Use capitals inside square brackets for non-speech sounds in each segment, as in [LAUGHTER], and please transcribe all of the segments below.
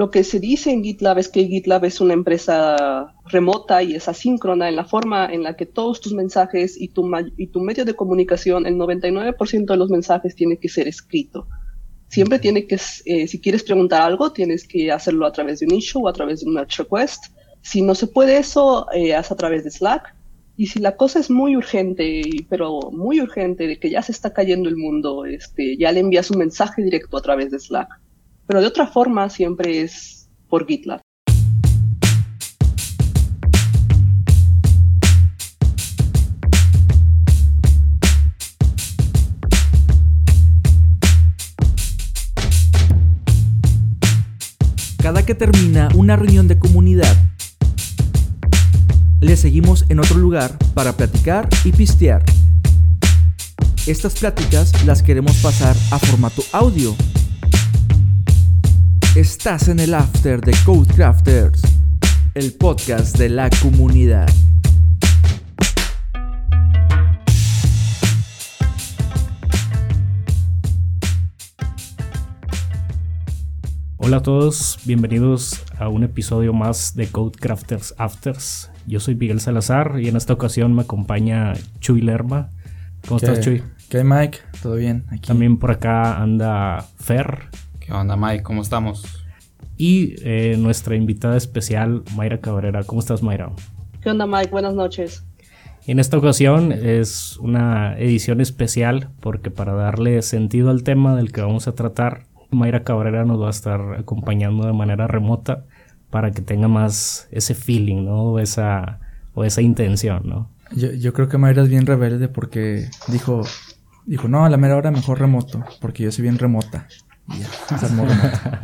Lo que se dice en GitLab es que GitLab es una empresa remota y es asíncrona en la forma en la que todos tus mensajes y tu, y tu medio de comunicación, el 99% de los mensajes tiene que ser escrito. Siempre tiene que, eh, si quieres preguntar algo, tienes que hacerlo a través de un issue o a través de un merge request. Si no se puede eso, eh, haz a través de Slack. Y si la cosa es muy urgente, pero muy urgente, de que ya se está cayendo el mundo, este, ya le envías un mensaje directo a través de Slack. Pero de otra forma siempre es por GitLab. Cada que termina una reunión de comunidad, le seguimos en otro lugar para platicar y pistear. Estas pláticas las queremos pasar a formato audio. Estás en el after de Codecrafters, el podcast de la comunidad. Hola a todos, bienvenidos a un episodio más de Codecrafters Afters. Yo soy Miguel Salazar y en esta ocasión me acompaña Chuy Lerma. ¿Cómo estás, Chuy? ¿Qué Mike? ¿Todo bien? Aquí. También por acá anda Fer. ¿Qué onda, Mike? ¿Cómo estamos? Y eh, nuestra invitada especial, Mayra Cabrera. ¿Cómo estás, Mayra? ¿Qué onda, Mike? Buenas noches. En esta ocasión es una edición especial porque para darle sentido al tema del que vamos a tratar, Mayra Cabrera nos va a estar acompañando de manera remota para que tenga más ese feeling, ¿no? O esa, o esa intención, ¿no? Yo, yo creo que Mayra es bien rebelde porque dijo, dijo, no, a la mera hora mejor remoto, porque yo soy bien remota. Y ya, se remota.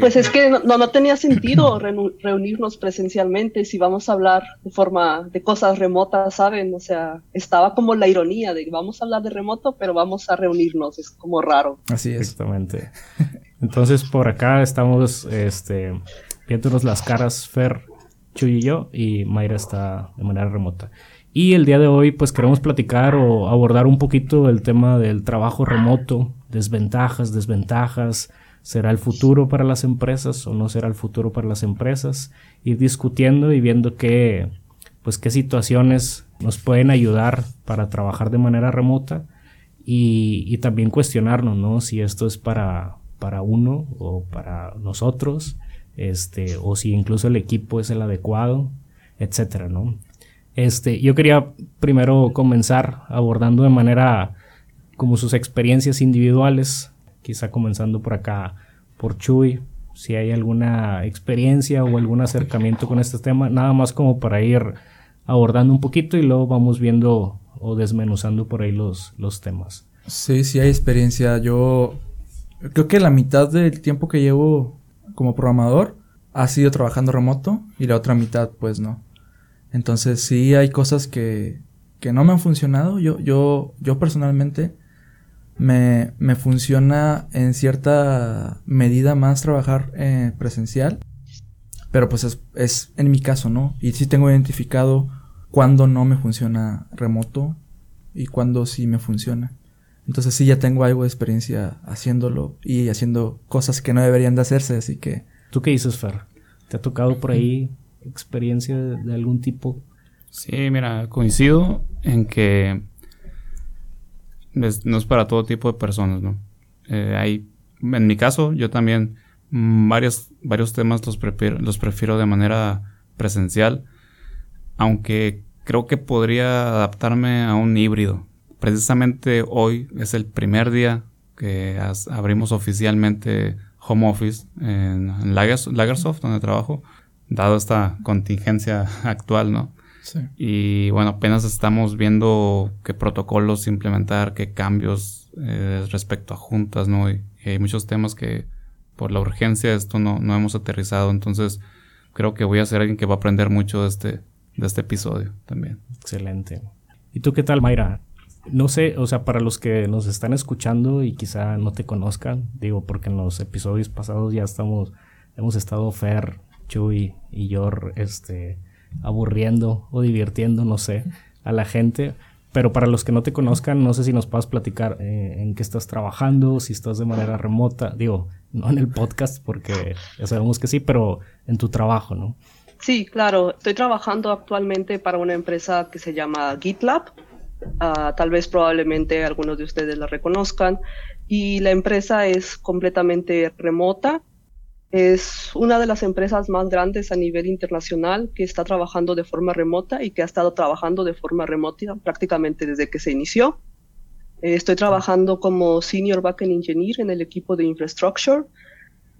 pues es que no, no tenía sentido reunirnos presencialmente si vamos a hablar de forma de cosas remotas, ¿saben? O sea, estaba como la ironía de que vamos a hablar de remoto, pero vamos a reunirnos, es como raro. Así es. Exactamente. Entonces por acá estamos este, viéndonos las caras Fer, Chuy y yo, y Mayra está de manera remota. Y el día de hoy pues queremos platicar o abordar un poquito el tema del trabajo remoto, desventajas, desventajas, ¿Será el futuro para las empresas o no será el futuro para las empresas? Ir discutiendo y viendo qué, pues, qué situaciones nos pueden ayudar para trabajar de manera remota y, también cuestionarnos, ¿no? Si esto es para, para uno o para nosotros, este, o si incluso el equipo es el adecuado, etcétera, ¿no? Este, yo quería primero comenzar abordando de manera como sus experiencias individuales quizá comenzando por acá, por Chuy, si hay alguna experiencia o algún acercamiento con este tema, nada más como para ir abordando un poquito y luego vamos viendo o desmenuzando por ahí los, los temas. Sí, sí hay experiencia. Yo creo que la mitad del tiempo que llevo como programador ha sido trabajando remoto y la otra mitad pues no. Entonces sí hay cosas que, que no me han funcionado. Yo, yo, yo personalmente me, me funciona en cierta medida más trabajar eh, presencial. Pero pues es, es, en mi caso, ¿no? Y sí tengo identificado cuándo no me funciona remoto y cuándo sí me funciona. Entonces sí ya tengo algo de experiencia haciéndolo y haciendo cosas que no deberían de hacerse, así que... ¿Tú qué dices, Fer? ¿Te ha tocado por ahí experiencia de algún tipo? Sí, mira, coincido en que no es para todo tipo de personas, ¿no? Eh, hay, en mi caso, yo también mm, varios, varios temas los prefiero, los prefiero de manera presencial, aunque creo que podría adaptarme a un híbrido. Precisamente hoy es el primer día que abrimos oficialmente home office en, en Lagersoft, donde trabajo, dado esta contingencia [LAUGHS] actual, ¿no? Y bueno, apenas estamos viendo qué protocolos implementar, qué cambios eh, respecto a juntas, ¿no? Y, hay muchos temas que por la urgencia de esto no, no hemos aterrizado. Entonces, creo que voy a ser alguien que va a aprender mucho de este, de este episodio también. Excelente. ¿Y tú qué tal, Mayra? No sé, o sea, para los que nos están escuchando y quizá no te conozcan, digo, porque en los episodios pasados ya estamos, hemos estado Fer, Chuy y yo, este, aburriendo o divirtiendo, no sé, a la gente. Pero para los que no te conozcan, no sé si nos puedas platicar eh, en qué estás trabajando, si estás de manera remota, digo, no en el podcast, porque ya sabemos que sí, pero en tu trabajo, ¿no? Sí, claro. Estoy trabajando actualmente para una empresa que se llama GitLab. Ah, tal vez probablemente algunos de ustedes la reconozcan. Y la empresa es completamente remota. Es una de las empresas más grandes a nivel internacional que está trabajando de forma remota y que ha estado trabajando de forma remota prácticamente desde que se inició. Eh, estoy trabajando como Senior Backend Engineer en el equipo de Infrastructure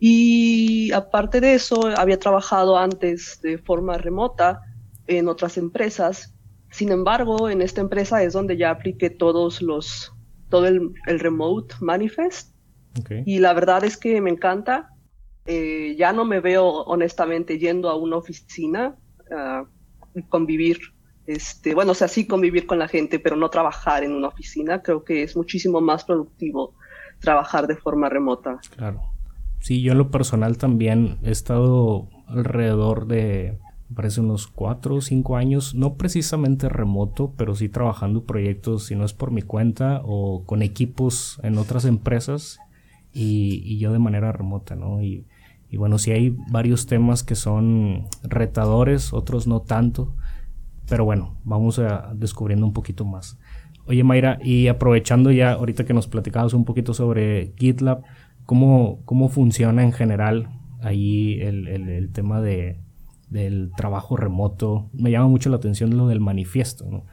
y aparte de eso, había trabajado antes de forma remota en otras empresas. Sin embargo, en esta empresa es donde ya apliqué todos los, todo el, remote manifest. Y la verdad es que me encanta. Eh, ya no me veo honestamente yendo a una oficina a convivir, este, bueno, o sea, sí convivir con la gente, pero no trabajar en una oficina. Creo que es muchísimo más productivo trabajar de forma remota. Claro. Sí, yo en lo personal también he estado alrededor de, parece unos cuatro o cinco años, no precisamente remoto, pero sí trabajando proyectos, si no es por mi cuenta o con equipos en otras empresas y, yo de manera remota, ¿no? Y, y bueno, sí hay varios temas que son retadores, otros no tanto, pero bueno, vamos a descubriendo un poquito más. Oye Mayra, y aprovechando ya ahorita que nos platicabas un poquito sobre GitLab, ¿Cómo, cómo funciona en general ahí el, el, tema de, del trabajo remoto? Me llama mucho la atención lo del manifiesto, ¿no?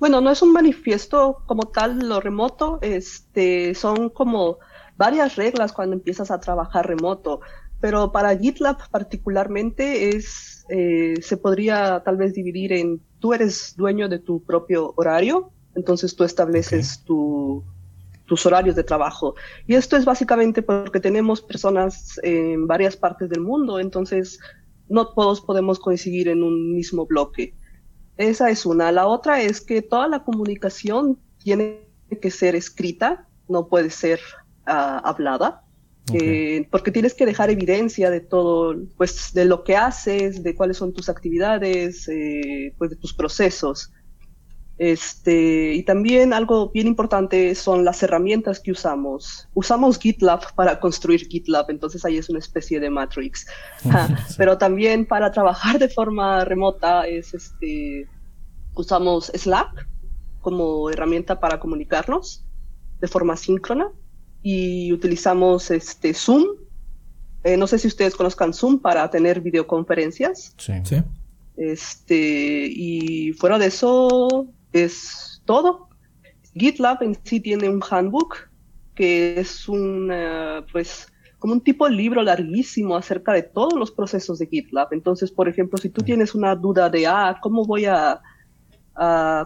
Bueno, no es un manifiesto como tal lo remoto, este, son como varias reglas cuando empiezas a trabajar remoto, pero para GitLab particularmente es, eh, se podría tal vez dividir en, tú eres dueño de tu propio horario, entonces tú estableces tu, tus horarios de trabajo. Y esto es básicamente porque tenemos personas en varias partes del mundo, entonces no todos podemos coincidir en un mismo bloque. Esa es una. La otra es que toda la comunicación tiene que ser escrita, no puede ser ah, hablada. Eh, porque tienes que dejar evidencia de todo, pues de lo que haces, de cuáles son tus actividades, eh, pues de tus procesos. Este, y también algo bien importante son las herramientas que usamos. Usamos GitLab para construir GitLab, entonces ahí es una especie de Matrix. [LAUGHS] Pero también para trabajar de forma remota es este, usamos Slack como herramienta para comunicarnos de forma síncrona y utilizamos este Zoom. Eh, no sé si ustedes conozcan Zoom para tener videoconferencias. Sí. sí. Este, y fuera de eso, es todo. GitLab en sí tiene un handbook que es un, pues, como un tipo de libro larguísimo acerca de todos los procesos de GitLab. Entonces, por ejemplo, si tú tienes una duda de, ah, ¿cómo voy a,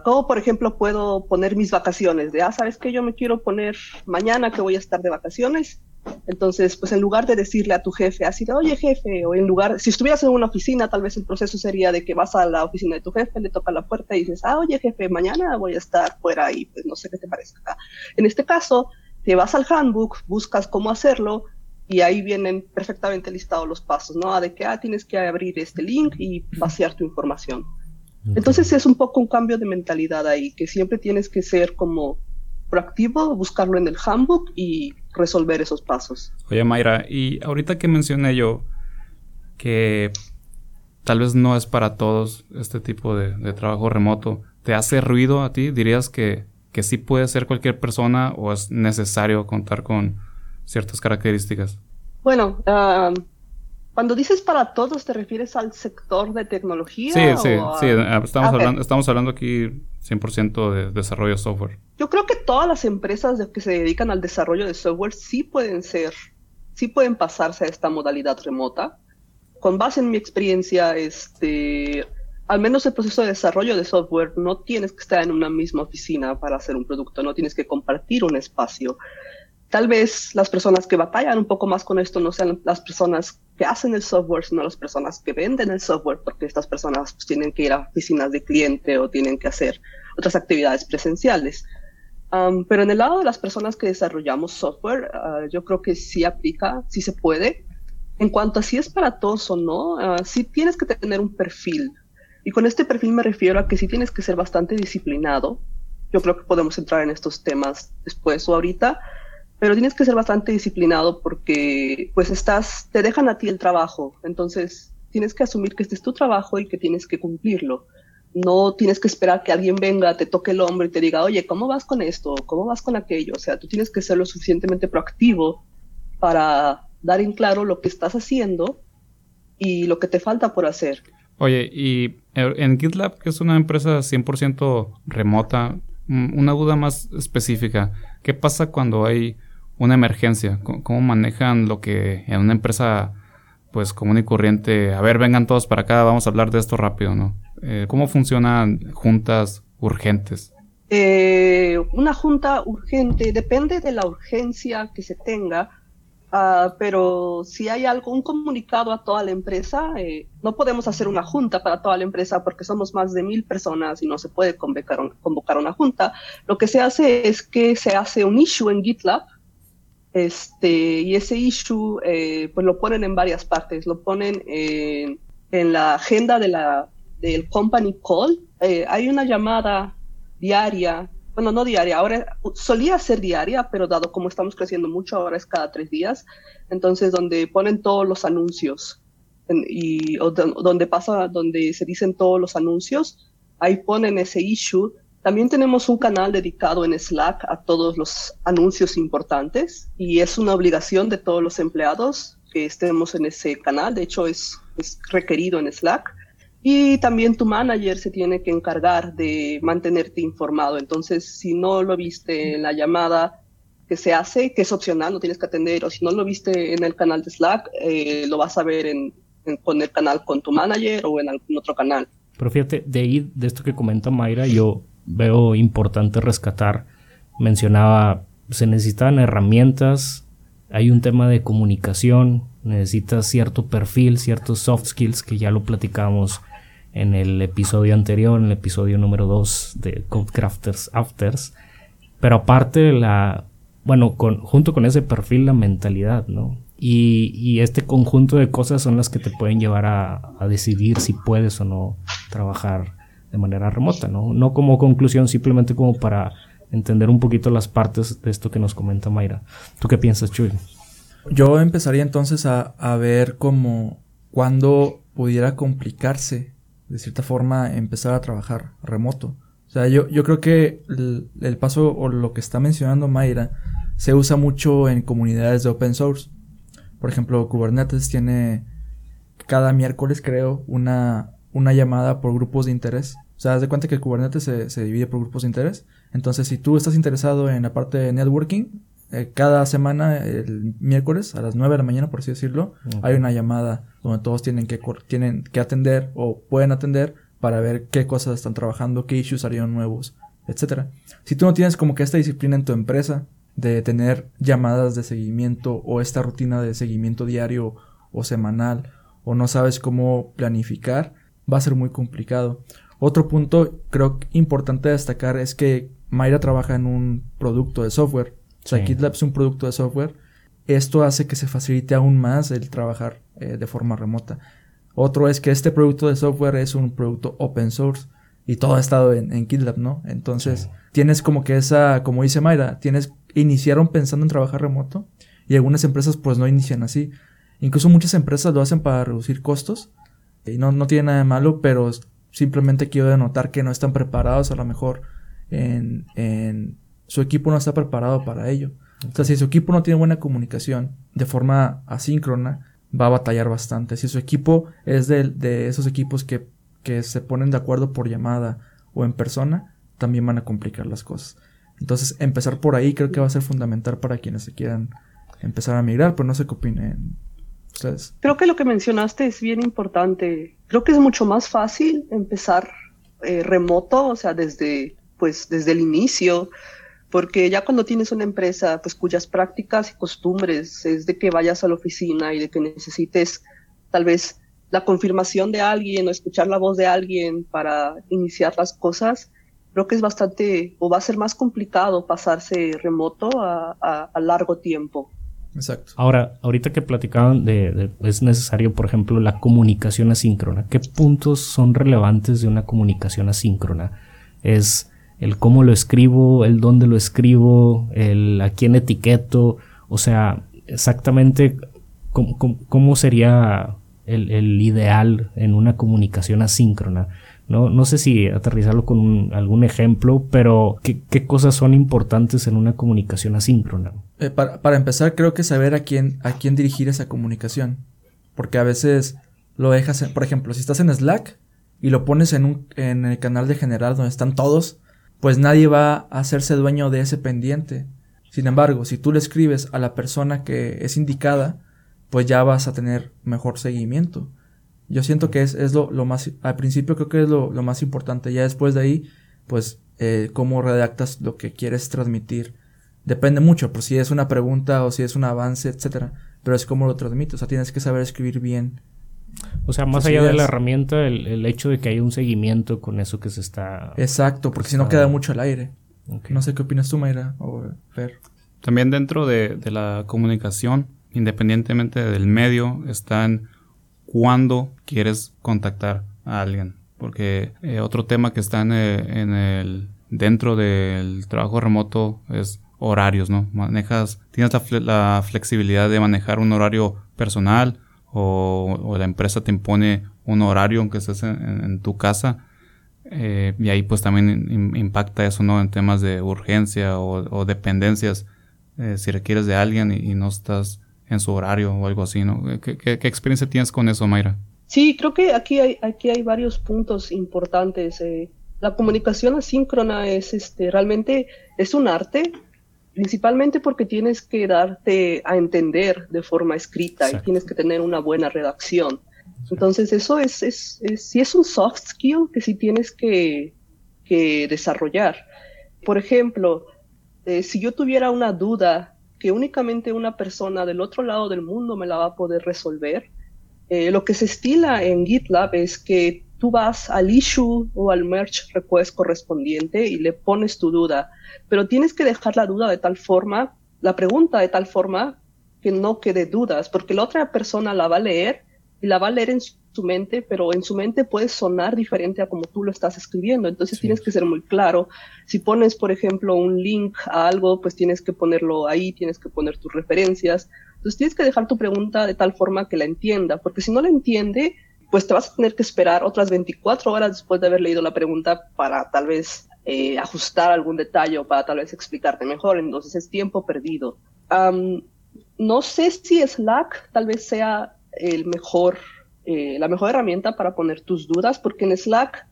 cómo, por ejemplo, puedo poner mis vacaciones? De, ah, ¿sabes que Yo me quiero poner mañana que voy a estar de vacaciones entonces, pues en lugar de decirle a tu jefe así de, oye jefe, o en lugar, si estuvieras en una oficina, tal vez el proceso sería de que vas a la oficina de tu jefe, le toca la puerta y dices, ah, oye jefe, mañana voy a estar fuera y pues no sé qué te parece acá. En este caso, te vas al handbook, buscas cómo hacerlo y ahí vienen perfectamente listados los pasos, ¿no? Ah, de que, ah, tienes que abrir este link y vaciar tu información. Entonces es un poco un cambio de mentalidad ahí, que siempre tienes que ser como proactivo, buscarlo en el handbook y resolver esos pasos. Oye Mayra, y ahorita que mencioné yo que tal vez no es para todos este tipo de, trabajo remoto, ¿te hace ruido a ti? ¿Dirías que, que sí puede ser cualquier persona o es necesario contar con ciertas características? Bueno, ah, cuando dices para todos, ¿te refieres al sector de tecnología? Sí, sí, sí. Ah, estamos, hablando, estamos hablando aquí 100% de desarrollo de software. Yo creo que todas las empresas que se dedican al desarrollo de software sí pueden ser, sí pueden pasarse a esta modalidad remota. Con base en mi experiencia, este, al menos el proceso de desarrollo de software no tienes que estar en una misma oficina para hacer un producto, no tienes que compartir un espacio. Tal vez las personas que batallan un poco más con esto no sean las personas que hacen el software, sino las personas que venden el software, porque estas personas pues, tienen que ir a oficinas de cliente o tienen que hacer otras actividades presenciales. pero en el lado de las personas que desarrollamos software, ah, yo creo que sí aplica, sí se puede. En cuanto a si es para todos o no, uh, sí tienes que tener un perfil. Y con este perfil me refiero a que sí tienes que ser bastante disciplinado yo creo que podemos entrar en estos temas después o ahorita, pero tienes que ser bastante disciplinado porque pues estás, te dejan a ti el trabajo, entonces tienes que asumir que este es tu trabajo y que tienes que cumplirlo. No tienes que esperar que alguien venga, te toque el hombro y te diga, oye, ¿cómo vas con esto? ¿Cómo vas con aquello? O sea, tú tienes que ser lo suficientemente proactivo para dar en claro lo que estás haciendo y lo que te falta por hacer. Oye, y en GitLab, que es una empresa 100% remota, una duda más específica, ¿qué pasa cuando hay una emergencia? ¿Cómo manejan lo que en una empresa pues común y corriente, a ver, vengan todos para acá, vamos a hablar de esto rápido, ¿no? Eh, ¿Cómo funcionan juntas urgentes? Eh, una junta urgente depende de la urgencia que se tenga, uh, pero si hay algún comunicado a toda la empresa, eh, no podemos hacer una junta para toda la empresa porque somos más de mil personas y no se puede convocar, convocar una junta. Lo que se hace es que se hace un issue en GitLab este, y ese issue eh, pues lo ponen en varias partes, lo ponen en, la agenda de la, del company call. Eh, hay una llamada diaria, bueno, no diaria, ahora solía ser diaria, pero dado como estamos creciendo mucho, ahora es cada tres días, entonces donde ponen todos los anuncios y donde pasa, donde se dicen todos los anuncios, ahí ponen ese issue también tenemos un canal dedicado en Slack a todos los anuncios importantes y es una obligación de todos los empleados que estemos en ese canal. De hecho, es, requerido en Slack. Y también tu manager se tiene que encargar de mantenerte informado. Entonces, si no lo viste en la llamada que se hace, que es opcional, no tienes que atender, o si no lo viste en el canal de Slack, eh, lo vas a ver en, con el canal con tu manager o en algún otro canal. Pero fíjate, de ahí, de esto que comenta Mayra, yo veo importante rescatar. Mencionaba, se necesitan herramientas, hay un tema de comunicación, necesitas cierto perfil, ciertos soft skills que ya lo platicamos en el episodio anterior, en el episodio número 2 de Codecrafters Afters. Pero aparte, la, bueno, con, junto con ese perfil, la mentalidad, ¿no? Y, y, este conjunto de cosas son las que te pueden llevar a, a decidir si puedes o no trabajar de manera remota, ¿no? No como conclusión, simplemente como para entender un poquito las partes de esto que nos comenta Mayra. ¿Tú qué piensas, Chuy? Yo empezaría entonces a, a ver cómo cuando pudiera complicarse, de cierta forma, empezar a trabajar remoto. O sea, yo, yo creo que el, el paso o lo que está mencionando Mayra se usa mucho en comunidades de open source. Por ejemplo, Kubernetes tiene cada miércoles, creo, una, una llamada por grupos de interés. O sea, haz de cuenta que Kubernetes se, se, divide por grupos de interés. Entonces, si tú estás interesado en la parte de networking, eh, cada semana, el miércoles, a las 9 de la mañana, por así decirlo, hay una llamada donde todos tienen que, tienen que atender o pueden atender para ver qué cosas están trabajando, qué issues harían nuevos, etcétera. Si tú no tienes como que esta disciplina en tu empresa de tener llamadas de seguimiento o esta rutina de seguimiento diario o semanal o no sabes cómo planificar, va a ser muy complicado. Otro punto creo importante destacar es que Mayra trabaja en un producto de software. O sea, GitLab es un producto de software. Esto hace que se facilite aún más el trabajar eh, de forma remota. Otro es que este producto de software es un producto open source y todo ha estado en, en GitLab, ¿no? Entonces, tienes como que esa, como dice Mayra, tienes, iniciaron pensando en trabajar remoto y algunas empresas pues no inician así. Incluso muchas empresas lo hacen para reducir costos y no, no tiene nada de malo, pero simplemente quiero denotar que no están preparados a lo mejor en, en su equipo no está preparado para ello. O sea, si su equipo no tiene buena comunicación de forma asíncrona, va a batallar bastante. Si su equipo es de, de esos equipos que, que se ponen de acuerdo por llamada o en persona, también van a complicar las cosas. Entonces, empezar por ahí creo que va a ser fundamental para quienes se quieran empezar a migrar, pero no sé qué opinen Creo que lo que mencionaste es bien importante. Creo que es mucho más fácil empezar eh, remoto, o sea, desde, pues, desde el inicio, porque ya cuando tienes una empresa, pues, cuyas prácticas y costumbres es de que vayas a la oficina y de que necesites tal vez la confirmación de alguien o escuchar la voz de alguien para iniciar las cosas, creo que es bastante o va a ser más complicado pasarse remoto a, a largo tiempo. Exacto. Ahora, ahorita que platicaban de, es necesario, por ejemplo, la comunicación asíncrona. ¿Qué puntos son relevantes de una comunicación asíncrona? Es el cómo lo escribo, el dónde lo escribo, el a quién etiqueto, o sea, exactamente cómo, sería el, ideal en una comunicación asíncrona. No, no sé si aterrizarlo con algún ejemplo, pero ¿qué, cosas son importantes en una comunicación asíncrona? Eh, para, para, empezar, creo que saber a quién, a quién dirigir esa comunicación. Porque a veces lo dejas, por ejemplo, si estás en Slack y lo pones en, un, en el canal de general donde están todos, pues nadie va a hacerse dueño de ese pendiente. Sin embargo, si tú le escribes a la persona que es indicada, pues ya vas a tener mejor seguimiento. Yo siento que es, es lo, lo, más, al principio creo que es lo, lo, más importante, ya después de ahí, pues eh, cómo redactas lo que quieres transmitir. Depende mucho, por si es una pregunta o si es un avance, etcétera, pero es cómo lo transmites, o sea, tienes que saber escribir bien. O sea, más allá de la herramienta, el, el, hecho de que haya un seguimiento con eso que se está... Exacto, porque si no queda mucho al aire. No sé qué opinas tú, Mayra o Fer. También dentro de, la comunicación, independientemente del medio, están cuándo quieres contactar a alguien. Porque eh, otro tema que está en el, dentro del trabajo remoto es horarios, ¿no? Manejas, tienes la, flexibilidad de manejar un horario personal o, la empresa te impone un horario aunque estés en tu casa eh, y ahí pues también impacta eso, ¿no? En temas de urgencia o, dependencias, eh, si requieres de alguien y, no estás en su horario o algo así, ¿no? ¿Qué, experiencia tienes con eso, Mayra? Sí, creo que aquí hay, aquí hay varios puntos importantes. Eh. La comunicación asíncrona es este, realmente es un arte, principalmente porque tienes que darte a entender de forma escrita y tienes que tener una buena redacción. Entonces eso es, es, es, es un soft skill que sí tienes que, que desarrollar. Por ejemplo, eh, si yo tuviera una duda que únicamente una persona del otro lado del mundo me la va a poder resolver, eh, lo que se estila en GitLab es que tú vas al issue o al merge request correspondiente y le pones tu duda, pero tienes que dejar la duda de tal forma, la pregunta de tal forma que no quede dudas, porque la otra persona la va a leer y la va a leer en su mente, pero en su mente puede sonar diferente a como tú lo estás escribiendo. Entonces tienes que ser muy claro. Si pones, por ejemplo, un link a algo, pues tienes que ponerlo ahí, tienes que poner tus referencias. Entonces tienes que dejar tu pregunta de tal forma que la entienda, porque si no la entiende, pues te vas a tener que esperar otras 24 horas después de haber leído la pregunta para tal vez eh, ajustar algún detalle o para tal vez explicarte mejor. Entonces es tiempo perdido. no sé si Slack tal vez sea el mejor, eh, la mejor herramienta para poner tus dudas, porque en Slack,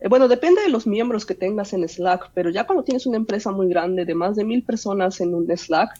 eh, bueno, depende de los miembros que tengas en Slack, pero ya cuando tienes una empresa muy grande de más de mil personas en un Slack,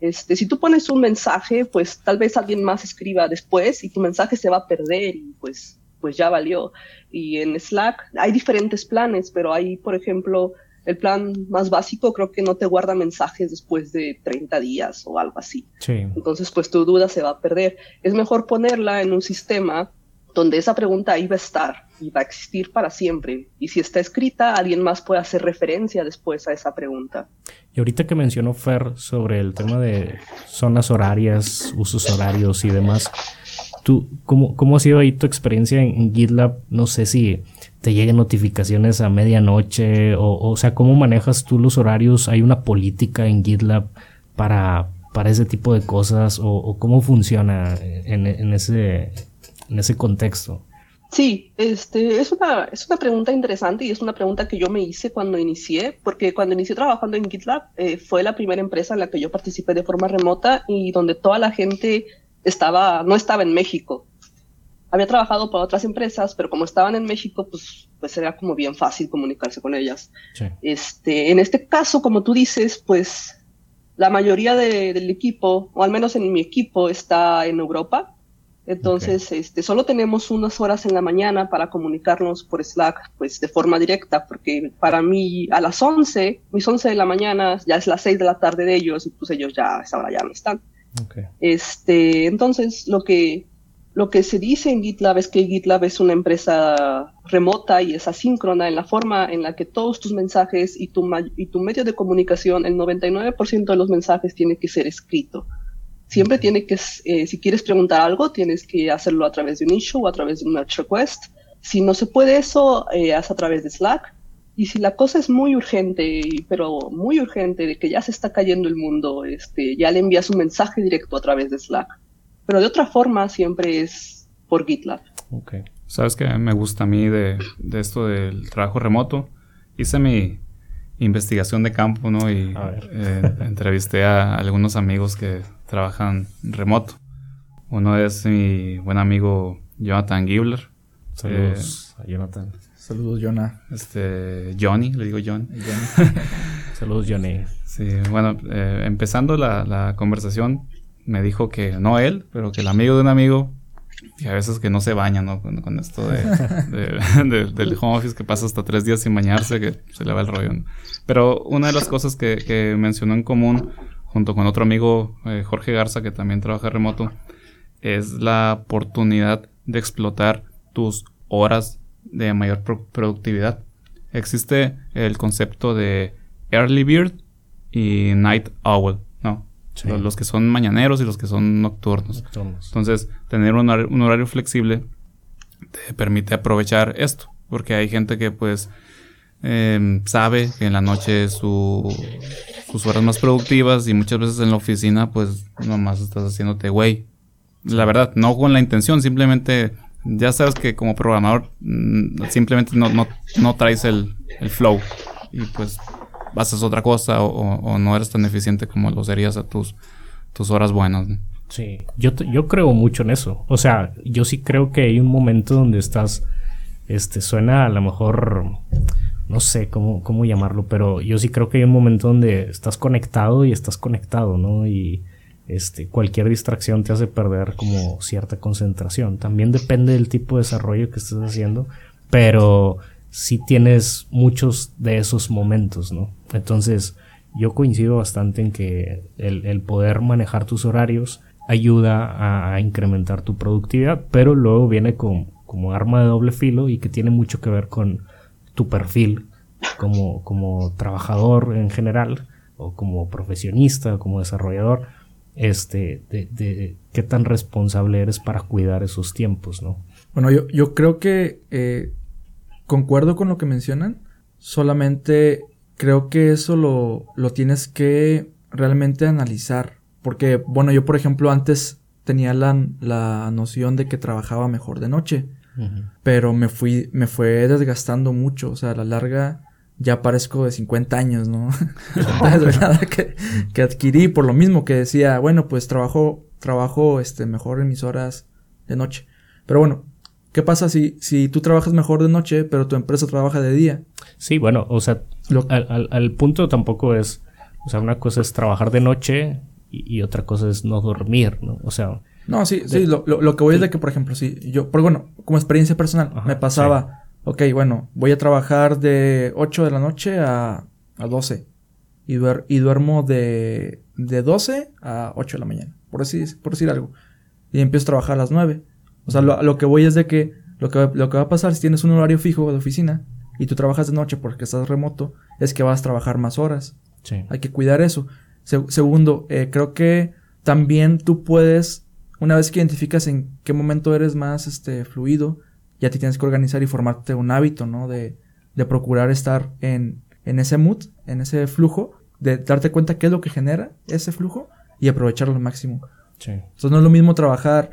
este, si tú pones un mensaje, pues tal vez alguien más escriba después y tu mensaje se va a perder y pues, pues ya valió. Y en Slack hay diferentes planes, pero hay, por ejemplo, el plan más básico creo que no te guarda mensajes después de 30 días o algo así. Entonces, pues tu duda se va a perder. Es mejor ponerla en un sistema donde esa pregunta iba a estar y va a existir para siempre. Y si está escrita, alguien más puede hacer referencia después a esa pregunta. Y ahorita que mencionó Fer sobre el tema de zonas horarias, usos horarios y demás, ¿tú, cómo, cómo ha sido ahí tu experiencia en GitLab? No sé si te lleguen notificaciones a medianoche o, o sea, ¿cómo manejas tú los horarios? ¿Hay una política en GitLab para, para ese tipo de cosas o, cómo funciona en, en, ese, en ese contexto? Sí, este, es, una, es una pregunta interesante y es una pregunta que yo me hice cuando inicié, porque cuando inicié trabajando en GitLab eh, fue la primera empresa en la que yo participé de forma remota y donde toda la gente estaba, no estaba en México había trabajado para otras empresas, pero como estaban en México, pues, pues era como bien fácil comunicarse con ellas. Este, en este caso, como tú dices, pues la mayoría del equipo, o al menos en mi equipo, está en Europa. Entonces, este, solo tenemos unas horas en la mañana para comunicarnos por Slack, pues de forma directa, porque para mí a las 11, mis 11 de la mañana, ya es las 6 de la tarde de ellos, y pues ellos ya a esa hora ya no están. Este, entonces, lo que, lo que se dice en GitLab es que GitLab es una empresa remota y es asíncrona en la forma en la que todos tus mensajes y tu, y tu medio de comunicación, el 99% de los mensajes tiene que ser escrito. Siempre tiene que, eh, si quieres preguntar algo, tienes que hacerlo a través de un issue o a través de un merge request. Si no se puede eso, eh, haz a través de Slack. Y si la cosa es muy urgente, pero muy urgente, de que ya se está cayendo el mundo, este, ya le envías un mensaje directo a través de Slack. Pero de otra forma siempre es por GitLab. Okay. ¿Sabes qué me gusta a mí de, de esto del trabajo remoto? Hice mi investigación de campo, ¿no? Y eh, [LAUGHS] entrevisté a algunos amigos que trabajan remoto. Uno es mi buen amigo Jonathan Gibler. Saludos eh, a Jonathan. Saludos, Jonah. Este, Johnny, le digo John. [LAUGHS] Saludos, Johnny. Sí, bueno, eh, empezando la, la, conversación, me dijo que no él, pero que el amigo de un amigo, y a veces que no se baña, ¿no? Con, esto [LAUGHS] de, del home office que pasa hasta tres días sin bañarse, que se le va el rollo. Pero una de las cosas que, que, mencionó en común, junto con otro amigo, eh, Jorge Garza, que también trabaja remoto, es la oportunidad de explotar tus horas de mayor productividad. Existe el concepto de early bird y night owl, Los, que son mañaneros y los que son nocturnos. Entonces, tener un horario, flexible te permite aprovechar esto, porque hay gente que pues em, sabe que en la noche su, sus horas más productivas y muchas veces en la oficina pues nomás estás haciéndote güey. La verdad, no con la intención, simplemente ya sabes que como programador mm, simplemente no, no, no traes el, el, flow y pues haces otra cosa o, no eres tan eficiente como lo serías a tus, tus horas buenas. Sí, yo, yo creo mucho en eso. O sea, yo sí creo que hay un momento donde estás, este, suena a lo mejor, no sé cómo, cómo llamarlo, pero yo sí creo que hay un momento donde estás conectado y estás conectado, ¿no? Y este, cualquier distracción te hace perder como cierta concentración. También depende del tipo de desarrollo que estés haciendo, pero si tienes muchos de esos momentos, ¿no? Entonces, yo coincido bastante en que el, poder manejar tus horarios ayuda a, incrementar tu productividad, pero luego viene con, como arma de doble filo y que tiene mucho que ver con tu perfil como, como trabajador en general o como profesionista, o como desarrollador este, de, qué tan responsable eres para cuidar esos tiempos, ¿no? Bueno, yo, yo creo que eh, concuerdo con lo que mencionan, solamente creo que eso lo, lo tienes que realmente analizar, porque, bueno, yo por ejemplo antes tenía la, la noción de que trabajaba mejor de noche, pero me fui, me fue desgastando mucho, o sea, a la larga ya parezco de 50 años, ¿no? [LAUGHS] que, que adquirí por lo mismo que decía, bueno, pues trabajo, trabajo este, mejor en mis horas de noche. Pero bueno, ¿qué pasa si, si tú trabajas mejor de noche, pero tu empresa trabaja de día? Sí, bueno, o sea, al, al, punto tampoco es, o sea, una cosa es trabajar de noche y, otra cosa es no dormir, ¿no? O sea... No, sí, sí, lo, lo, que voy es de que, por ejemplo, si yo, por bueno, como experiencia personal, me pasaba ok, bueno, voy a trabajar de 8 de la noche a, a 12. Y, y duermo de, de 12 a 8 de la mañana, por decir, por decir algo. Y empiezo a trabajar a las 9. O sea, lo, lo que voy es de que lo, que lo que va a pasar si tienes un horario fijo de oficina y tú trabajas de noche porque estás remoto, es que vas a trabajar más horas. Sí. Hay que cuidar eso. segundo, eh, creo que también tú puedes, una vez que identificas en qué momento eres más este, fluido, ya te tienes que organizar y formarte un hábito, ¿no? De, de procurar estar en, en ese mood, en ese flujo, de darte cuenta qué es lo que genera ese flujo y aprovecharlo al máximo. Sí. Entonces no es lo mismo trabajar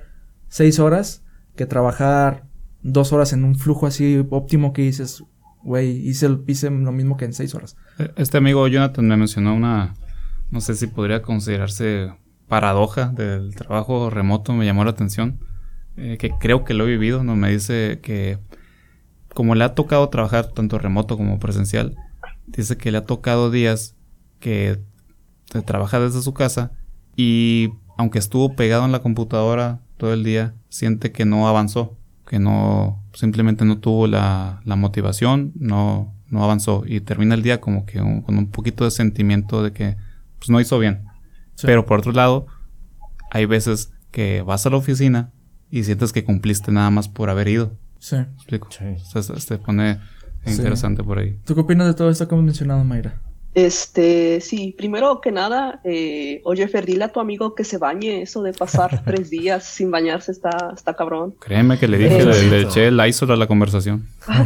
seis horas que trabajar dos horas en un flujo así óptimo que dices, güey, hice, hice lo mismo que en seis horas. E, este amigo Jonathan me mencionó una, no sé si podría considerarse paradoja del trabajo remoto, me llamó la atención eh, que creo que lo he vivido, ¿no? Me dice que como le ha tocado trabajar tanto remoto como presencial, dice que le ha tocado días que trabaja desde su casa y aunque estuvo pegado en la computadora todo el día, siente que no avanzó, que no, simplemente no tuvo la, la motivación, no, no avanzó y termina el día como que con un poquito de sentimiento de que pues no hizo bien. Pero por otro lado, hay veces que vas a la oficina y sientes que cumpliste nada más por haber ido. Sí. explico? Sí. se pone interesante por ahí. ¿Tú qué opinas de todo esto que hemos mencionado, Mayra? Este, sí, primero que nada, eh, oye, Fer, dile a tu amigo que se bañe. Eso de pasar [LAUGHS] tres días sin bañarse está, está cabrón. Créeme que le dije, le, eché el ISO a la conversación. [LAUGHS]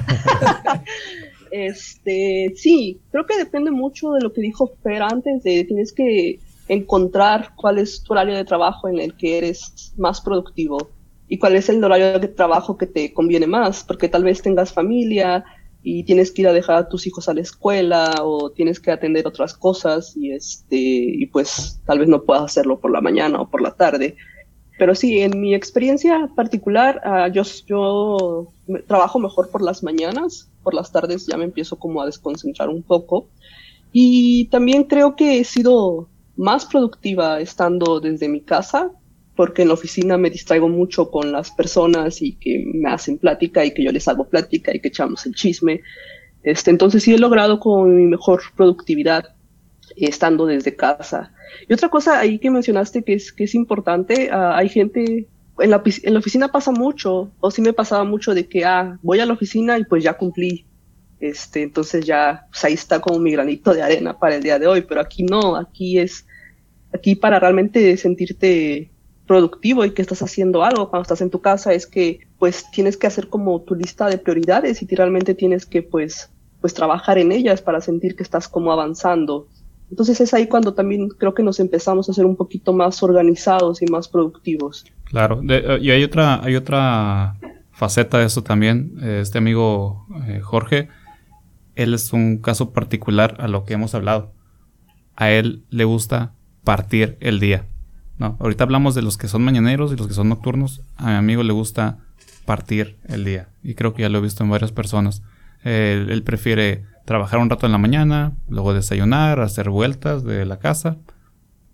Este, sí, creo que depende mucho de lo que dijo Fer antes, de tienes que encontrar cuál es tu horario de trabajo en el que eres más productivo y cuál es el horario de trabajo que te conviene más, porque tal vez tengas familia y tienes que ir a dejar a tus hijos a la escuela o tienes que atender otras cosas y este y pues tal vez no puedas hacerlo por la mañana o por la tarde. Pero sí, en mi experiencia particular, uh, yo, yo trabajo mejor por las mañanas, por las tardes ya me empiezo como a desconcentrar un poco. Y también creo que he sido más productiva estando desde mi casa, porque en la oficina me distraigo mucho con las personas y que me hacen plática y que yo les hago plática y que echamos el chisme. Este, entonces sí he logrado con mi mejor productividad estando desde casa. Y otra cosa ahí que mencionaste que es, que es importante, uh, hay gente, en la, en la oficina pasa mucho, o sí me pasaba mucho de que, ah, voy a la oficina y pues ya cumplí. Este, entonces ya, pues ahí está como mi granito de arena para el día de hoy, pero aquí no, aquí es, aquí para realmente sentirte productivo y que estás haciendo algo cuando estás en tu casa es que pues tienes que hacer como tu lista de prioridades y realmente tienes que pues pues trabajar en ellas para sentir que estás como avanzando entonces es ahí cuando también creo que nos empezamos a ser un poquito más organizados y más productivos. Claro, eh, y hay otra, hay otra faceta de eso también. Este amigo eh, Jorge, él es un caso particular a lo que hemos hablado. A él le gusta partir el día. No, ahorita hablamos de los que son mañaneros y los que son nocturnos. A mi amigo le gusta partir el día. Y creo que ya lo he visto en varias personas. él prefiere trabajar un rato en la mañana, luego desayunar, hacer vueltas de la casa,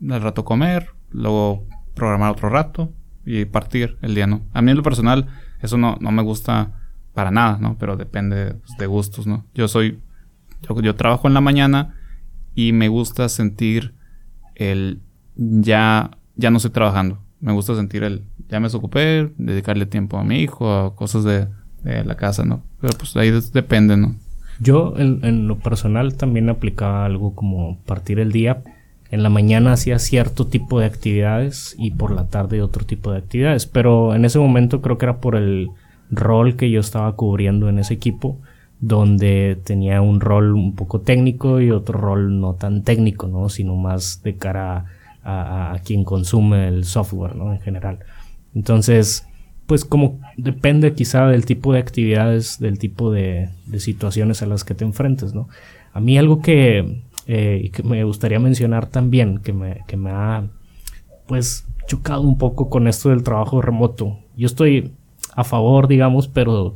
al rato comer, luego programar otro rato y partir el día, ¿no? A mí en lo personal eso no, no me gusta para nada, ¿no? Pero depende pues, de gustos, ¿no? Yo soy, yo, yo, trabajo en la mañana y me gusta sentir el ya, ya no estoy trabajando. Me gusta sentir el ya me desocupé, dedicarle tiempo a mi hijo, a cosas de, la casa, ¿no? Pero pues ahí depende, ¿no? Yo en, lo personal también aplicaba algo como partir el día. En la mañana hacía cierto tipo de actividades y por la tarde otro tipo de actividades. Pero en ese momento creo que era por el rol que yo estaba cubriendo en ese equipo, donde tenía un rol un poco técnico y otro rol no tan técnico, ¿no? Sino más de cara a quien consume el software, ¿no? En general. Entonces, pues como depende quizá del tipo de actividades, del tipo de, situaciones a las que te enfrentes, ¿no? A mí algo que, eh, que me gustaría mencionar también, que me, que me ha pues chocado un poco con esto del trabajo remoto. Yo estoy a favor, digamos, pero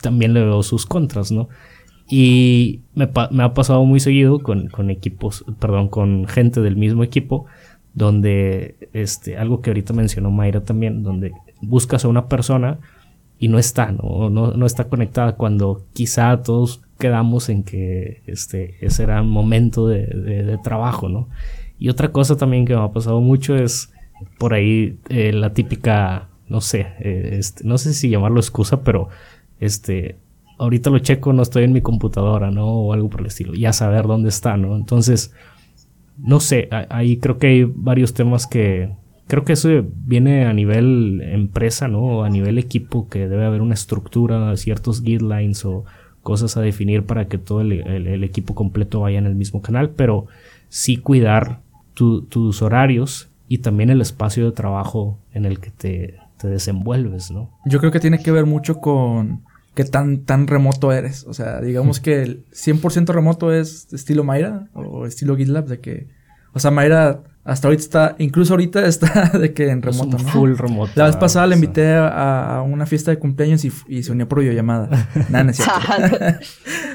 también le veo sus contras, ¿no? Y me, me ha pasado muy seguido con, con, equipos, perdón, con gente del mismo equipo, donde, este, algo que ahorita mencionó Mayra también, donde buscas a una persona y no está, ¿no? No, está conectada cuando quizá todos quedamos en que este, ese era un momento de, trabajo, ¿no? Y otra cosa también que me ha pasado mucho es por ahí eh, la típica, no sé, eh, este, no sé si llamarlo excusa, pero este, ahorita lo checo, no estoy en mi computadora, ¿no? O algo por el estilo, ya saber dónde está, ¿no? Entonces, no sé, ahí creo que hay varios temas que, creo que eso viene a nivel empresa, ¿no? A nivel equipo, que debe haber una estructura, ciertos guidelines o cosas a definir para que todo el, equipo completo vaya en el mismo canal, pero sí cuidar tus horarios y también el espacio de trabajo en el que te, desenvuelves, ¿no? Yo creo que tiene que ver mucho con qué tan, tan remoto eres. O sea, digamos que el 100% remoto es estilo Mayra o estilo GitLab, de que, o sea, Mayra hasta ahorita está, incluso ahorita [LAUGHS] está de que en remoto, ¿no? Full remoto. La vez pasada le invité a, una fiesta de cumpleaños y, y se unió por videollamada. [LAUGHS] Nada, no es cierto. [LAUGHS]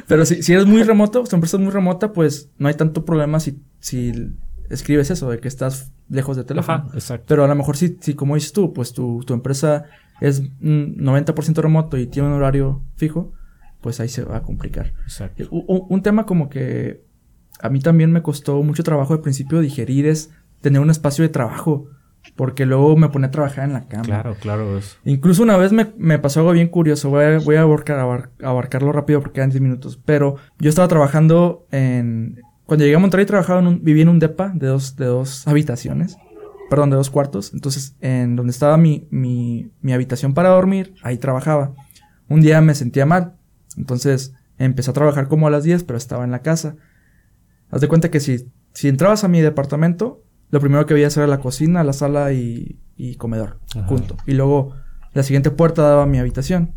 Pero si, si eres muy remoto, tu empresa es muy remota, pues no hay tanto problema si, si escribes eso, de que estás lejos de teléfono. exacto. Pero a lo mejor si, si como dices tú, pues tu, tu empresa es 90% remoto y tiene un horario fijo, pues ahí se va a complicar. Exacto. Un, un tema como que a mí también me costó mucho trabajo al principio digerir es tener un espacio de trabajo. Porque luego me ponía a trabajar en la cama. Claro, claro. Incluso una vez me, pasó algo bien curioso. Voy a, voy a abarcarlo rápido porque quedan 10 minutos. Pero yo estaba trabajando en... Cuando llegué a Monterrey trabajaba en un, vivía en un depa de dos, de dos habitaciones. Perdón, de dos cuartos. Entonces, en donde estaba mi, mi, mi habitación para dormir, ahí trabajaba. Un día me sentía mal. Entonces, Empecé a trabajar como a las 10, pero estaba en la casa. Haz de cuenta que si, si entrabas a mi departamento, lo primero que veía era la cocina, la sala y, y comedor, junto. Y luego la siguiente puerta daba a mi habitación.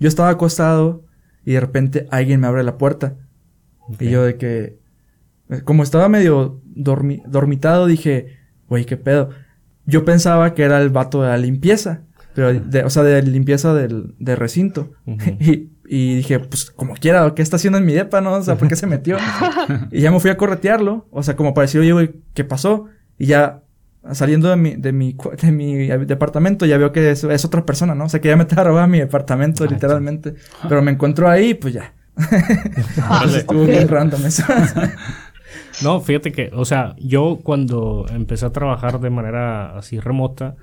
Yo estaba acostado y de repente alguien me abre la puerta. Y yo de que, como estaba medio dormitado, dije, güey, ¿qué pedo? Yo pensaba que era el vato de la limpieza. Pero, de, o sea, de limpieza del, recinto. [LAUGHS] y, y, dije, pues, como quiera, ¿qué está haciendo en mi depa, no? O sea, ¿por qué se metió? [LAUGHS] y ya me fui a corretearlo. O sea, como pareció, yo, güey, ¿qué pasó? Y ya saliendo de mi, de mi, de mi departamento ya veo que es, es, otra persona, ¿no? O sea, que ya me estaba robando mi departamento, ah, literalmente. Pero me encuentro ahí, pues ya. [LAUGHS] estuvo bien random eso. No, fíjate que, o sea, yo cuando empecé a trabajar de manera así remota,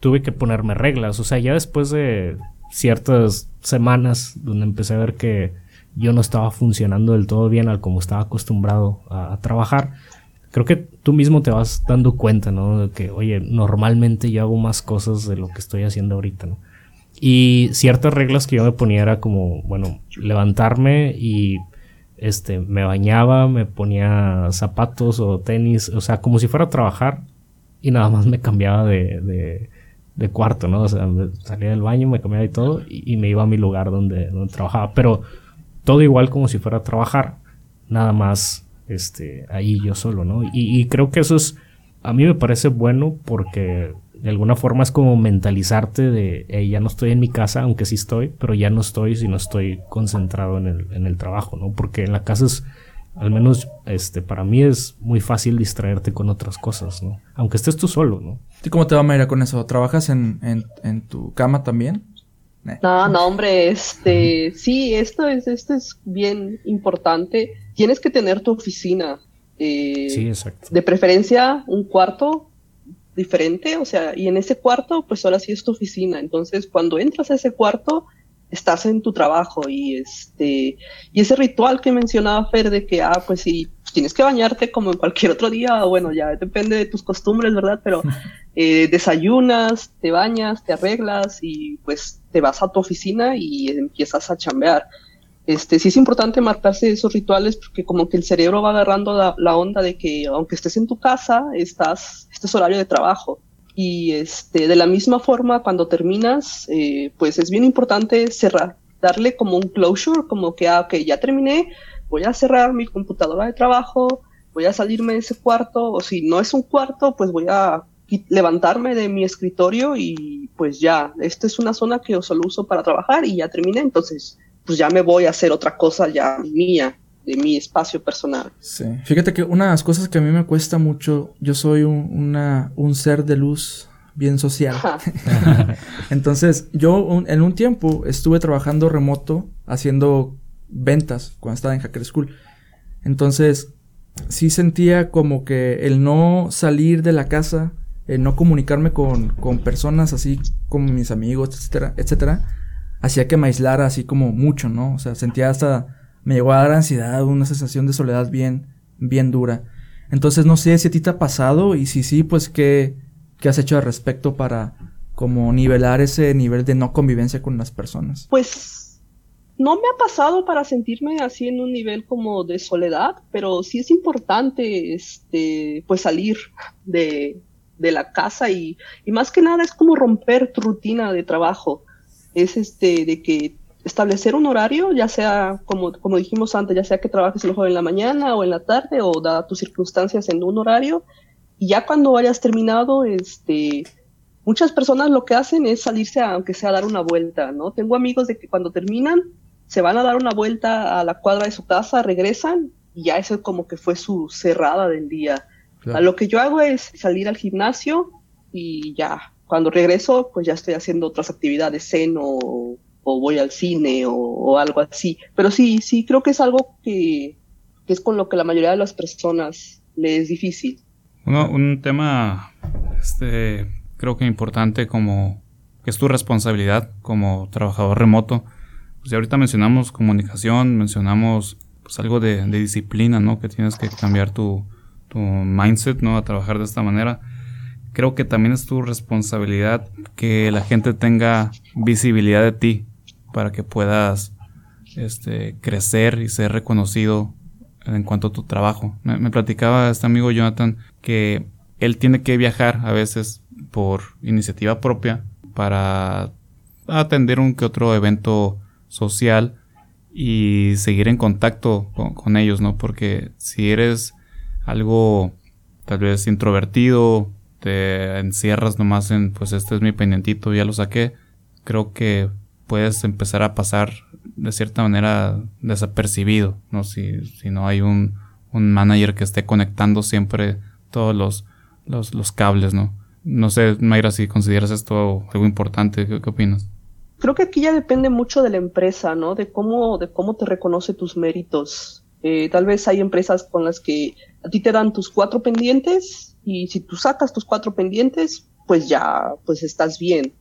tuve que ponerme reglas. O sea, ya después de ciertas semanas donde empecé a ver que yo no estaba funcionando del todo bien al como estaba acostumbrado a trabajar, creo que tú mismo te vas dando cuenta, ¿no? De que, oye, normalmente yo hago más cosas de lo que estoy haciendo ahorita, ¿no? Y ciertas reglas que yo me ponía era como, bueno, levantarme y este, me bañaba, me ponía zapatos o tenis, o sea, como si fuera a trabajar y nada más me cambiaba de, de, cuarto, ¿no? O sea, salía del baño, me cambiaba y todo y, y, me iba a mi lugar donde, donde trabajaba, pero todo igual como si fuera a trabajar, nada más este, ahí yo solo, ¿no? Y, creo que eso es, a mí me parece bueno porque de alguna forma es como mentalizarte de, ya no estoy en mi casa, aunque sí estoy, pero ya no estoy si no estoy concentrado en el, en el trabajo, ¿no? Porque en la casa es, al menos este, para mí es muy fácil distraerte con otras cosas, ¿no? Aunque estés tú solo, ¿no? ¿Y cómo te va, Mayra, con eso? ¿Trabajas en, en, en tu cama también? No, no, hombre, este, sí, esto es, esto es bien importante tienes que tener tu oficina. Eh, sí, exacto. De preferencia, un cuarto diferente, o sea, y en ese cuarto, pues ahora sí es tu oficina. Entonces, cuando entras a ese cuarto, estás en tu trabajo y este, y ese ritual que mencionaba Fer de que, ah, pues sí, tienes que bañarte como en cualquier otro día, bueno, ya depende de tus costumbres, ¿verdad? Pero [LAUGHS] eh, desayunas, te bañas, te arreglas y pues te vas a tu oficina y empiezas a chambear este, sí es importante marcarse esos rituales porque como que el cerebro va agarrando la, onda de que aunque estés en tu casa, estás, este es horario de trabajo. Y este, de la misma forma, cuando terminas, eh, pues es bien importante cerrar, darle como un closure, como que, ah, ok, ya terminé, voy a cerrar mi computadora de trabajo, voy a salirme de ese cuarto, o si no es un cuarto, pues voy a levantarme de mi escritorio y pues ya, esta es una zona que yo solo uso para trabajar y ya terminé, entonces pues ya me voy a hacer otra cosa ya mía, de mi espacio personal. Sí, fíjate que una de las cosas que a mí me cuesta mucho, yo soy un, una, un ser de luz bien social. [LAUGHS] Entonces, yo en un tiempo estuve trabajando remoto haciendo ventas cuando estaba en Hacker School. Entonces, sí sentía como que el no salir de la casa, el no comunicarme con, con personas así como mis amigos, etcétera, etcétera, hacía que me aislara así como mucho, ¿no? O sea, sentía hasta, me llegó a dar ansiedad, una sensación de soledad bien, bien dura. Entonces, no sé si a ti te ha pasado y si sí, pues, ¿qué, qué has hecho al respecto para como nivelar ese nivel de no convivencia con las personas? Pues no me ha pasado para sentirme así en un nivel como de soledad, pero sí es importante este pues salir de, de la casa y, y, más que nada es como romper tu rutina de trabajo es este de que establecer un horario, ya sea, como, como dijimos antes, ya sea que trabajes mejor en la mañana o en la tarde o da tus circunstancias en un horario, y ya cuando hayas terminado, este, muchas personas lo que hacen es salirse a, aunque sea a dar una vuelta, ¿no? Tengo amigos de que cuando terminan, se van a dar una vuelta a la cuadra de su casa, regresan, y ya eso como que fue su cerrada del día. A lo que yo hago es salir al gimnasio y ya, cuando regreso, pues ya estoy haciendo otras actividades, ceno o, voy al cine o, algo así. Pero sí, sí, creo que es algo que, es con lo que la mayoría de las personas le es difícil. un tema, este, creo que importante como que es tu responsabilidad como trabajador remoto. Pues ya ahorita mencionamos comunicación, mencionamos pues algo de, de disciplina, ¿no? Que tienes que cambiar tu, tu mindset, ¿no? A trabajar de esta manera creo que también es tu responsabilidad que la gente tenga visibilidad de ti para que puedas este, crecer y ser reconocido en cuanto a tu trabajo. Me, platicaba este amigo Jonathan que él tiene que viajar a veces por iniciativa propia para atender un que otro evento social y seguir en contacto con, ellos, ¿no? Porque si eres algo tal vez introvertido, te encierras nomás en, pues este es mi pendientito, ya lo saqué, creo que puedes empezar a pasar de cierta manera desapercibido, ¿no? Si, si no hay un, un manager que esté conectando siempre todos los, los, los, cables, ¿no? No sé, Mayra, si consideras esto algo importante, ¿qué, opinas? Creo que aquí ya depende mucho de la empresa, ¿no? De cómo, de cómo te reconoce tus méritos. Eh, tal vez hay empresas con las que a ti te dan tus cuatro pendientes y si tú sacas tus cuatro pendientes, pues ya, pues estás bien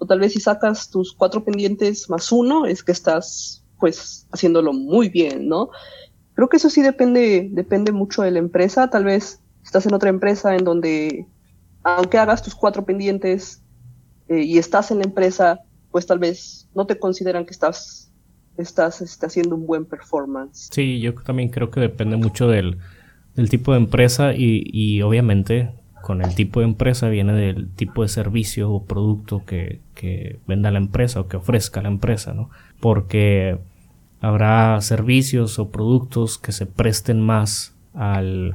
o tal vez si sacas tus cuatro pendientes más uno, es que estás pues haciéndolo muy bien, ¿no? Creo que eso sí depende, depende mucho de la empresa. Tal vez estás en otra empresa en donde, aunque hagas tus cuatro pendientes eh, y estás en la empresa, pues tal vez no te consideran que estás, estás este, haciendo un buen performance. Sí, yo también creo que depende mucho del, del tipo de empresa y, y obviamente con el tipo de empresa viene del tipo de servicio o producto que, venda la empresa o que ofrezca la empresa, ¿no? Porque habrá servicios o productos que se presten más al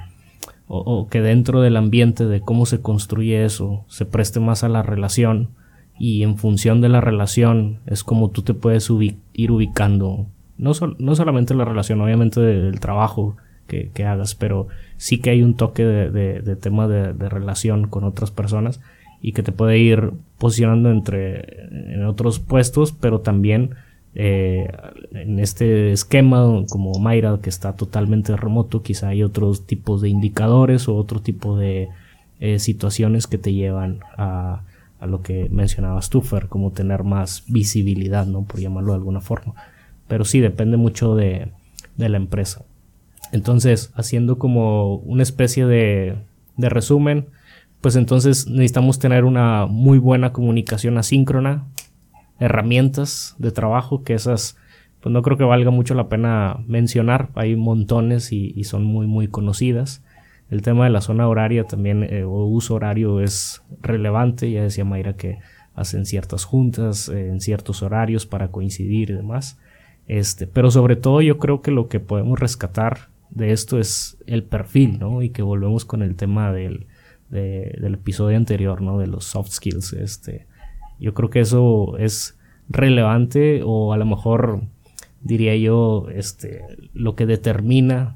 o, que dentro del ambiente de cómo se construye eso se preste más a la relación y en función de la relación es como tú te puedes ir ubicando no, no solamente la relación obviamente del trabajo que, hagas pero sí que hay un toque de, tema de, relación con otras personas y que te puede ir posicionando entre en otros puestos, pero también eh, en este esquema como Mayra que está totalmente remoto, quizá hay otros tipos de indicadores o otro tipo de eh, situaciones que te llevan a, lo que mencionabas tú, Fer, como tener más visibilidad, ¿no? Por llamarlo de alguna forma. Pero sí, depende mucho de, de la empresa. Entonces, haciendo como una especie de, resumen, pues entonces necesitamos tener una muy buena comunicación asíncrona, herramientas de trabajo que esas pues no creo que valga mucho la pena mencionar, hay montones y, son muy muy conocidas. El tema de la zona horaria también eh, o uso horario es relevante, ya decía Mayra que hacen ciertas juntas eh, en ciertos horarios para coincidir y demás. Este, pero sobre todo yo creo que lo que podemos rescatar de esto es el perfil, ¿no? Y que volvemos con el tema del, del episodio anterior, ¿no? De los soft skills. Este, yo creo que eso es relevante o a lo mejor diría yo este, lo que determina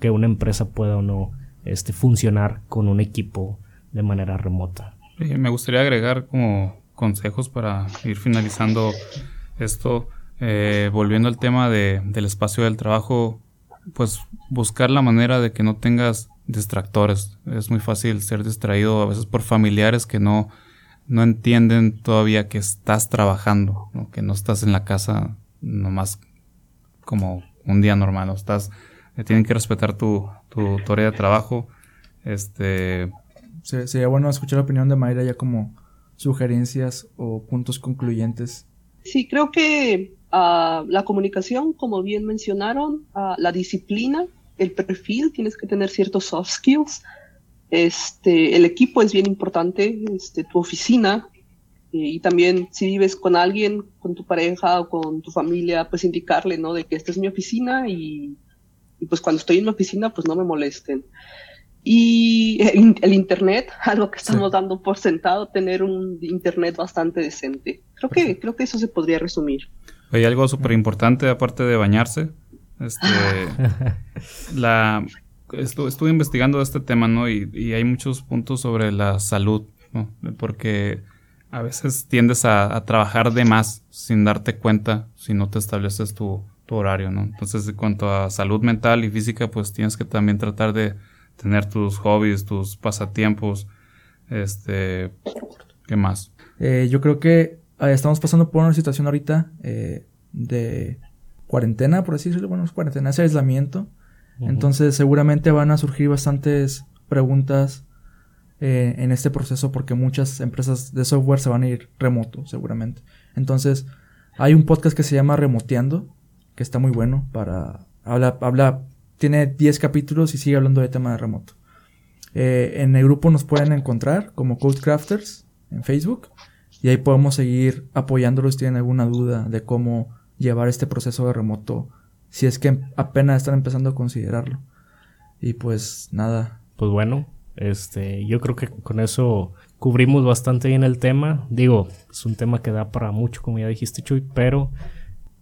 que una empresa pueda o no este, funcionar con un equipo de manera remota. me gustaría agregar como consejos para ir finalizando esto. Eh, volviendo al tema de, del espacio del trabajo, pues buscar la manera de que no tengas distractores. Es muy fácil ser distraído a veces por familiares que no, no entienden todavía que estás trabajando, que no estás en la casa nomás como un día normal, ¿no? estás, eh, tienen que respetar tu, tu, de trabajo. Este sería bueno escuchar la opinión de Mayra ya como sugerencias o puntos concluyentes. Sí, creo que la comunicación, como bien mencionaron, la disciplina, el perfil, tienes que tener ciertos soft skills. Este, el equipo es bien importante, este, tu oficina, y también si vives con alguien, con tu pareja o con tu familia, pues indicarle, ¿no? De que esta es mi oficina y, y pues cuando estoy en mi oficina, pues no me molesten. Y el Internet, [LAUGHS] algo que estamos dando por sentado, tener un Internet bastante decente. Creo que, creo que eso se podría resumir. Hay algo súper importante, aparte de bañarse. Este, [LAUGHS] la, estuve investigando este tema, ¿no? Y, hay muchos puntos sobre la salud, ¿no? Porque a veces tiendes a, trabajar de más sin darte cuenta si no te estableces tu, tu horario, ¿no? Entonces, en cuanto a salud mental y física, pues tienes que también tratar de tener tus hobbies, tus pasatiempos, este, ¿qué más? Eh, yo creo que estamos pasando por una situación ahorita eh, de cuarentena, por así decirlo, bueno, es cuarentena, es aislamiento. Entonces seguramente van a surgir bastantes preguntas en este proceso porque muchas empresas de software se van a ir remoto, seguramente. Entonces hay un podcast que se llama Remoteando, que está muy bueno para... Habla, habla, tiene 10 capítulos y sigue hablando de tema de remoto. Eh, en el grupo nos pueden encontrar como Codecrafters en Facebook y ahí podemos seguir apoyándolos si tienen alguna duda de cómo llevar este proceso de remoto si es que apenas están empezando a considerarlo. Y pues nada. Pues bueno, este, yo creo que con eso cubrimos bastante bien el tema. Digo, es un tema que da para mucho, como ya dijiste, Chuy, pero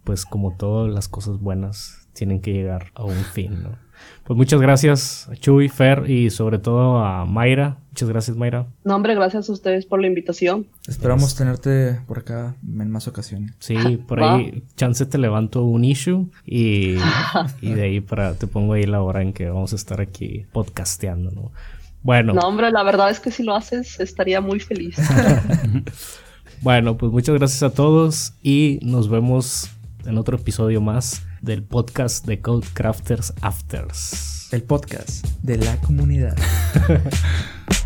pues como todas las cosas buenas tienen que llegar a un fin, ¿no? Pues muchas gracias a Chuy, Fer y sobre todo a Mayra. Muchas gracias, Mayra. No, hombre, gracias a ustedes por la invitación. Esperamos tenerte por acá en más ocasiones. Sí, por [LAUGHS] ahí, chance te levanto un issue y, [LAUGHS] y de ahí para te pongo ahí la hora en que vamos a estar aquí podcasteando, ¿no? Bueno. No, hombre, la verdad es que si lo haces estaría muy feliz. [LAUGHS] bueno, pues muchas gracias a todos y nos vemos en otro episodio más del podcast de Code Crafters Afters. El podcast de la comunidad. [LAUGHS]